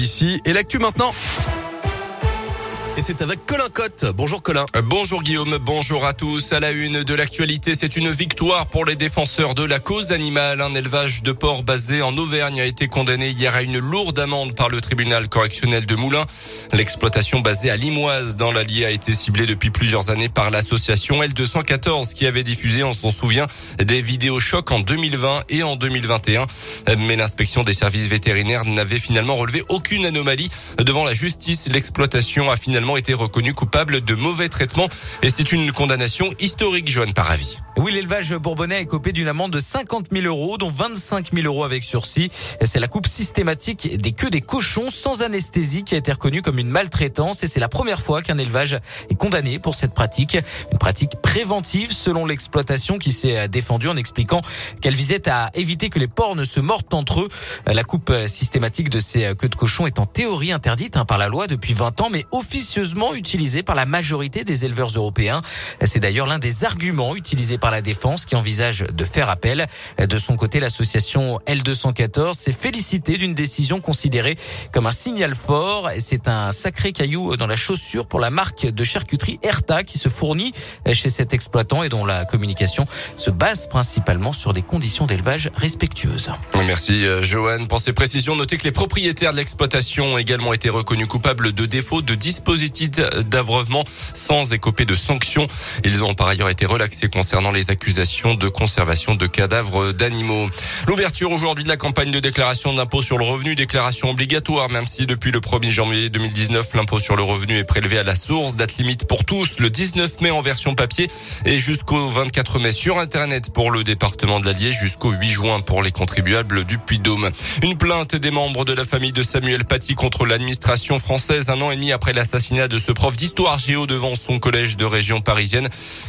BBC et l'actu maintenant. Et c'est avec Colin Cotte. Bonjour Colin. Bonjour Guillaume, bonjour à tous. À la une de l'actualité, c'est une victoire pour les défenseurs de la cause animale. Un élevage de porcs basé en Auvergne a été condamné hier à une lourde amende par le tribunal correctionnel de Moulins. L'exploitation basée à Limoise dans l'Allier a été ciblée depuis plusieurs années par l'association L214 qui avait diffusé, on s'en souvient, des vidéos chocs en 2020 et en 2021. Mais l'inspection des services vétérinaires n'avait finalement relevé aucune anomalie devant la justice. L'exploitation a finalement été reconnu coupable de mauvais traitements et c'est une condamnation historique, Joanne Paravi. Oui, l'élevage bourbonnais est copé d'une amende de 50 000 euros, dont 25 000 euros avec sursis. C'est la coupe systématique des queues des cochons sans anesthésie qui a été reconnue comme une maltraitance et c'est la première fois qu'un élevage est condamné pour cette pratique. Une pratique préventive selon l'exploitation qui s'est défendue en expliquant qu'elle visait à éviter que les porcs ne se mordent entre eux. La coupe systématique de ces queues de cochons est en théorie interdite hein, par la loi depuis 20 ans, mais officieusement utilisée par la majorité des éleveurs européens. C'est d'ailleurs l'un des arguments utilisés par la défense qui envisage de faire appel. De son côté, l'association L214 s'est félicitée d'une décision considérée comme un signal fort. C'est un sacré caillou dans la chaussure pour la marque de charcuterie Erta qui se fournit chez cet exploitant et dont la communication se base principalement sur des conditions d'élevage respectueuses. Merci euh, Joanne pour ces précisions. Notez que les propriétaires de l'exploitation ont également été reconnus coupables de défaut de dispositifs d'abreuvement sans écoper de sanctions. Ils ont par ailleurs été relaxés concernant les accusations de conservation de cadavres d'animaux. L'ouverture aujourd'hui de la campagne de déclaration d'impôt sur le revenu, déclaration obligatoire, même si depuis le 1er janvier 2019, l'impôt sur le revenu est prélevé à la source, date limite pour tous, le 19 mai en version papier et jusqu'au 24 mai sur Internet pour le département de l'Allier, jusqu'au 8 juin pour les contribuables du Puy-Dôme. Une plainte des membres de la famille de Samuel Paty contre l'administration française un an et demi après l'assassinat de ce prof d'histoire géo devant son collège de région parisienne.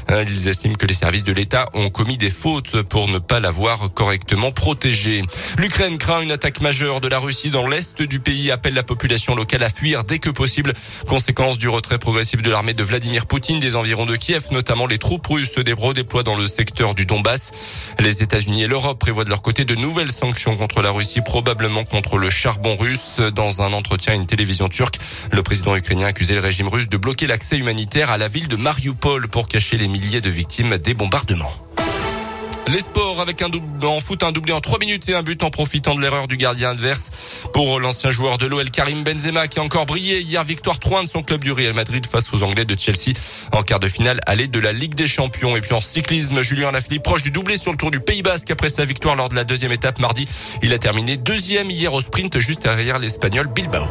Euh, ils estiment que les services de l'État ont commis des fautes pour ne pas l'avoir correctement protégé. L'Ukraine craint une attaque majeure de la Russie dans l'est du pays, appelle la population locale à fuir dès que possible. Conséquence du retrait progressif de l'armée de Vladimir Poutine des environs de Kiev, notamment les troupes russes des Bro dans le secteur du Donbass. Les États-Unis et l'Europe prévoient de leur côté de nouvelles sanctions contre la Russie, probablement contre le charbon russe. Dans un entretien à une télévision turque, le président ukrainien a accusé le régime russe de bloquer l'accès humanitaire à la ville de Mariupol pour cacher les milliers de victimes des Les sports avec un double en foot, un doublé en 3 minutes et un but en profitant de l'erreur du gardien adverse. Pour l'ancien joueur de l'OL Karim Benzema qui a encore brillé hier victoire 3 de son club du Real Madrid face aux Anglais de Chelsea en quart de finale aller de la Ligue des Champions. Et puis en cyclisme, Julien Lafilippe proche du doublé sur le Tour du Pays Basque après sa victoire lors de la deuxième étape mardi. Il a terminé deuxième hier au sprint juste derrière l'Espagnol Bilbao.